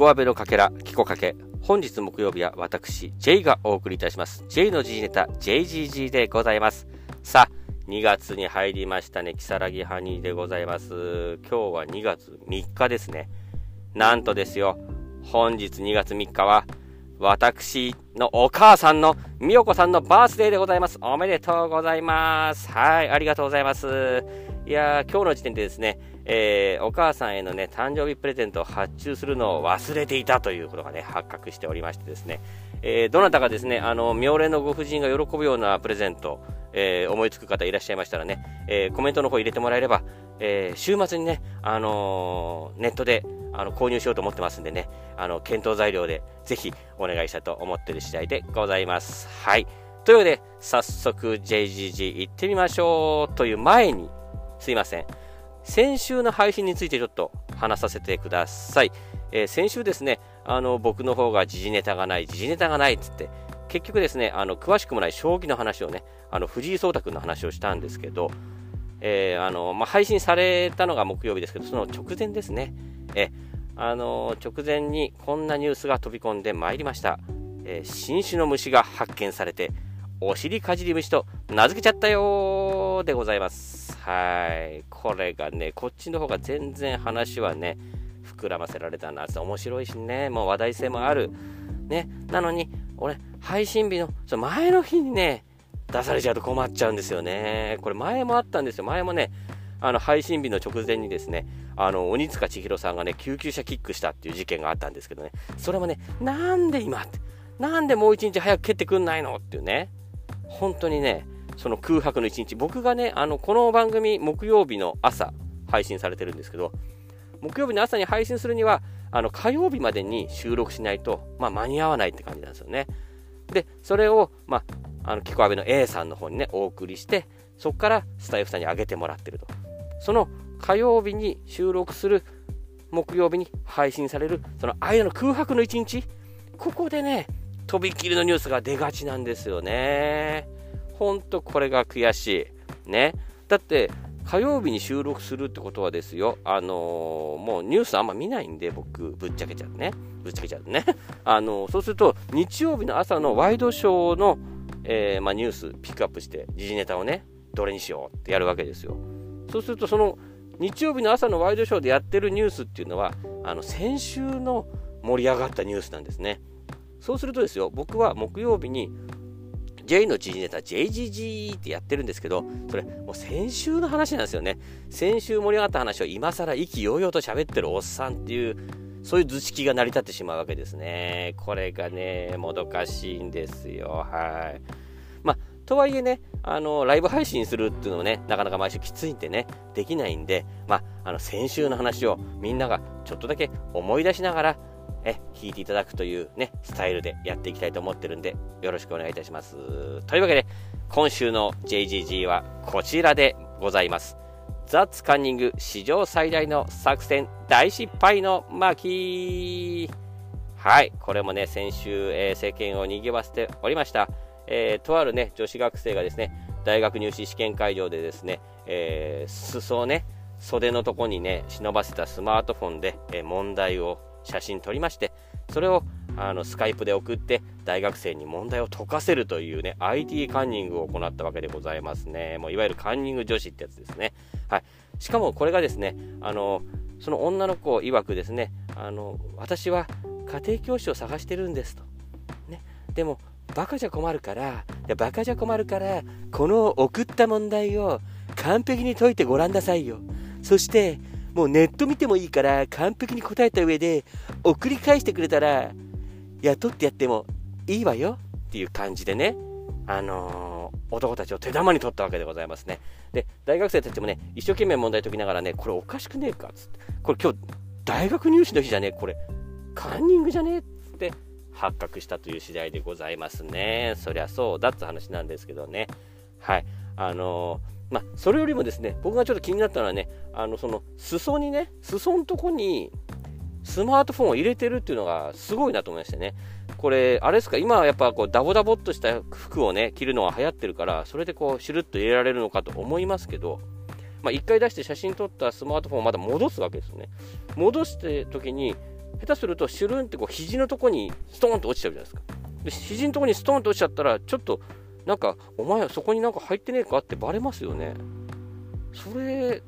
コアベのかけら、キコかけ。本日木曜日は私、J がお送りいたします。J の G ネタ、JGG でございます。さあ、2月に入りましたね。キサラギハニーでございます。今日は2月3日ですね。なんとですよ、本日2月3日は、私のお母さんのみよこさんのバースデーでございます。おめでとうございます。はい、ありがとうございます。いやー、今日の時点でですね、えー、お母さんへのね、誕生日プレゼントを発注するのを忘れていたということがね、発覚しておりましてですね、えー、どなたかですね、あの、妙齢のご婦人が喜ぶようなプレゼント、えー、思いつく方いらっしゃいましたらね、えー、コメントの方入れてもらえれば、えー、週末にね、あのネットであの購入しようと思ってますんでね、あの検討材料でぜひお願いしたいと思っている次第でございます。はい。というわけで、早速 JGG 行ってみましょうという前に、すいません。先週の配信についてちょっと話させてください。えー、先週ですね、あの僕の方が時事ネタがない、時事ネタがないっつって、結局ですね、あの詳しくもない将棋の話をね、あの藤井聡太君の話をしたんですけど、えー、あのまあ、配信されたのが木曜日ですけど、その直前ですね、えあの直前にこんなニュースが飛び込んでまいりました。えー、新種の虫が発見されて、お尻かじり虫と名付けちゃったよーでございます。はい。これがね、こっちの方が全然話はね、膨らませられたなって面白いしね、もう話題性もある。ね。なのに、俺、配信日の、その前の日にね、出されちゃうと困っちゃうんですよね。これ前もあったんですよ。前もね、あの配信日の直前にですね、あの鬼塚千尋さんがね、救急車キックしたっていう事件があったんですけどね、それもね、なんで今って、なんでもう一日早く蹴ってくんないのっていうね、本当にね、その空白の一日、僕がね、あのこの番組、木曜日の朝、配信されてるんですけど、木曜日の朝に配信するには、あの火曜日までに収録しないと、まあ、間に合わないって感じなんですよね。で、それを、まあ、あの、キコアベの A さんの方にね、お送りして、そこからスタイフさんに上げてもらってると。その火曜日に収録する、木曜日に配信される、その間の空白の一日、ここでね、とびきりのニュースが出がちなんですよね。ほんとこれが悔しい。ね。だって、火曜日に収録するってことはですよ、あのー、もうニュースあんま見ないんで、僕、ぶっちゃけちゃうね。ぶっちゃけちゃうね。あのー、そうすると、日曜日の朝のワイドショーの、えー、まあ、ニュースピックアップして、時事ネタをね、どれにしようってやるわけですよ。そうすると、その日曜日の朝のワイドショーでやってるニュースっていうのは、あの先週の盛り上がったニュースなんですね。そうするとですよ、僕は木曜日に J の時事ネタ JGG ってやってるんですけど、それもう先週の話なんですよね。先週盛り上がった話を今更意気揚々と喋ってるおっさんっていう、そういう図式が成り立ってしまうわけですね。これがね、もどかしいんですよ。はい。まあ、とはいえね、あの、ライブ配信するっていうのもね、なかなか毎週きついんでね、できないんで、まあ、あの、先週の話をみんながちょっとだけ思い出しながら、え、聞いていただくというね、スタイルでやっていきたいと思ってるんで、よろしくお願いいたします。というわけで、今週の JGG はこちらでございます。ザ・ツカンニング史上最大の作戦大失敗の巻はい、これもね、先週、えー、世間を賑わせておりました。えー、とあるね、女子学生がですね、大学入試試験会場でですね、えー、裾をね、袖のとこにね、忍ばせたスマートフォンで、え問題を写真撮りまして、それをあのスカイプで送って大学生に問題を解かせるというね IT カンニングを行ったわけでございますね。もういわゆるカンニング女子ってやつですね。はい。しかもこれがですねあのその女の子曰くですねあの私は家庭教師を探してるんですと。ね。でもバカじゃ困るからいやバカじゃ困るからこの送った問題を完璧に解いてごらんなさいよ。そしてもうネット見てもいいから完璧に答えた上で送り返してくれたら雇ってやってもいいわよっていう感じでね、あのー、男たちを手玉に取ったわけでございますね。で、大学生たちもね、一生懸命問題解きながらね、これおかしくねえかつって、これ今日大学入試の日じゃねえ、これカンニングじゃねえっつって発覚したという次第でございますね。そりゃそうだって話なんですけどね。はい。あのーまあ、それよりもですね、僕がちょっと気になったのはね、あの、その、裾にね、裾のとこに、スマートフォンを入れてるっていうのがすごいなと思いましてね。これ、あれですか、今はやっぱこう、ダボダボっとした服をね、着るのが流行ってるから、それでこう、シュルッと入れられるのかと思いますけど、まあ、1回出して写真撮ったスマートフォンをまだ戻すわけですよね。戻して時に、下手するとシュルンってこう肘のとこにストーンと落ちちゃうじゃないですか。で肘のとこにストーンと落ちちゃったら、ちょっとなんか、お前はそこになんか入ってねえかってバレますよね。それ、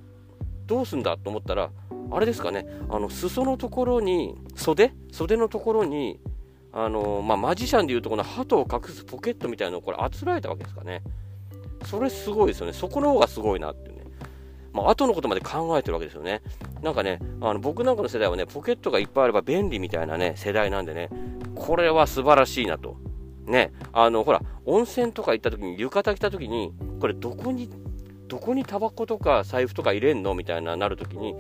どうすんだと思ったら、あれですかね、あの裾のところに、袖？袖のところに、あのまあ、マジシャンでいうとこの鳩を隠すポケットみたいなのをこれあつらえたわけですかね。それすごいですよね。そこの方がすごいなっていうね。まあ、後のことまで考えてるわけですよね。なんかね、あの僕なんかの世代はね、ポケットがいっぱいあれば便利みたいなね、世代なんでね、これは素晴らしいなと。ね、あの、ほら、温泉とか行った時に、浴衣着た時に、これどこに、どこにタバコとか財布とか入れんの？みたいななる時に、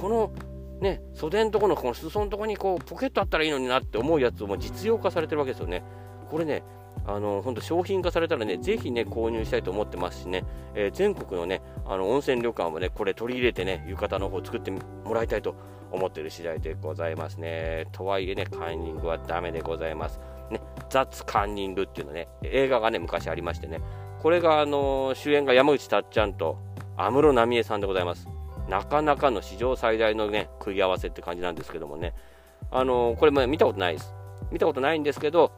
この、ね、袖のところのこの裾のところにこうポケットあったらいいのになって思うやつも実用化されてるわけですよね。これね、あの本当商品化されたらね、ぜひね、購入したいと思ってますしね、えー、全国のね、あの温泉旅館もね、これ取り入れてね、浴衣の方作ってもらいたいと思ってる次第でございますね。とはいえね、カンニングはダメでございます。ね、雑カンニングっていうのね、映画がね、昔ありましてね、これがあの主演が山口たっちゃんと安室奈美恵さんでございます。なかなかの史上最大のね、組み合わせって感じなんですけどもね、あのこれも見たことないです。見たことないんですけど、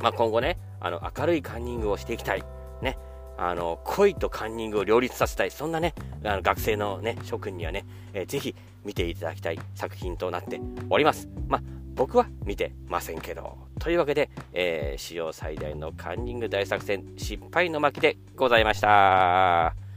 まあ、今後ね、あの明るいカンニングをしていきたい。ね、あの恋とカンニングを両立させたい、そんなね、あの学生のね、諸君にはね、えー、ぜひ見ていただきたい作品となっております。まあ、僕は見てませんけど。というわけで、えー、史上最大のカンニング大作戦失敗の巻でございました。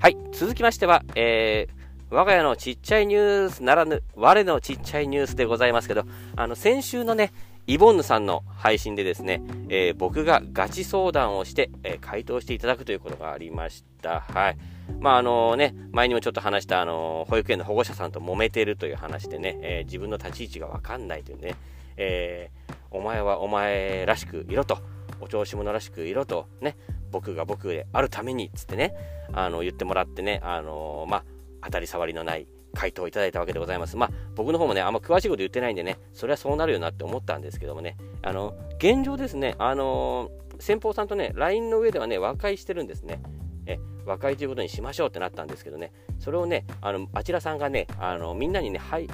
はい、続きましては、えー、我が家のちっちゃいニュースならぬ、我のちっちゃいニュースでございますけど、あの、先週のね、イボンヌさんの配信でですね、えー、僕がガチ相談をして、えー、回答していただくということがありました。はい。まああのね、前にもちょっと話したあの保育園の保護者さんと揉めてるという話でね、えー、自分の立ち位置がわかんないというね、えお前はお前らしくいろと、お調子者らしくいろと、ね、僕が僕であるためにっ、つってね、あの言ってもらってね、あのまあ、当たり障りのない回答をいただいたわけでございます。まあ、僕の方もね、あんま詳しいこと言ってないんでね、それはそうなるよなって思ったんですけどもね、あの、現状ですね、あの先方さんとね、LINE の上ではね、和解してるんですね。え和解ということにしましょうってなったんですけどね、それをね、あのあちらさんがね、あのみんなにね、配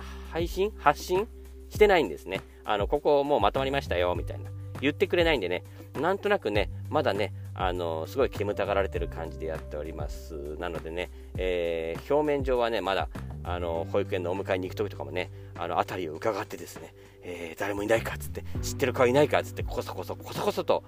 信発信してないんですね。あの、ここもうまとまりましたよ、みたいな。言ってくれないんでね、なんとなくね、まだね、あのすごい煙たがられてる感じでやっております。なのでね、えー、表面上はね、まだ、あの保育園のお迎えに行く時とかもね、あの辺りを伺ってですね、えー、誰もいないかっつって、知ってる顔いないかっつって、こそこそこそこそと、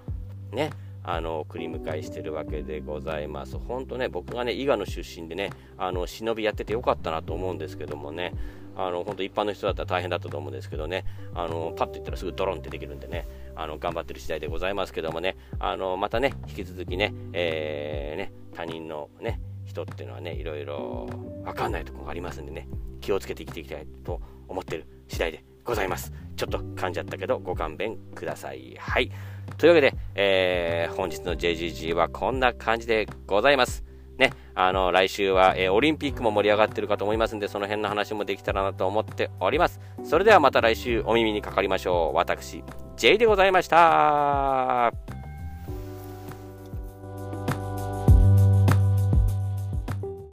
ね、あの送り迎えしてるわけでございます。本当ね、僕がね、伊賀の出身でね、あの忍びやっててよかったなと思うんですけどもね、あの本当一般の人だったら大変だったと思うんですけどね、あのパッと言ったらすぐドロンってできるんでね、あの頑張ってる次第でございますけどもね、あのまたね、引き続きね、えー、ね他人のね、人っていうのはね、いろいろわかんないところがありますんでね、気をつけて生きていきたいと思ってる次第でございます。ちょっと噛んじゃったけど、ご勘弁ください。はい。というわけで、えー、本日の JGG はこんな感じでございます。ね、あの、来週は、えー、オリンピックも盛り上がってるかと思いますんで、その辺の話もできたらなと思っております。それではまた来週お耳にかかりましょう。私、J でございました。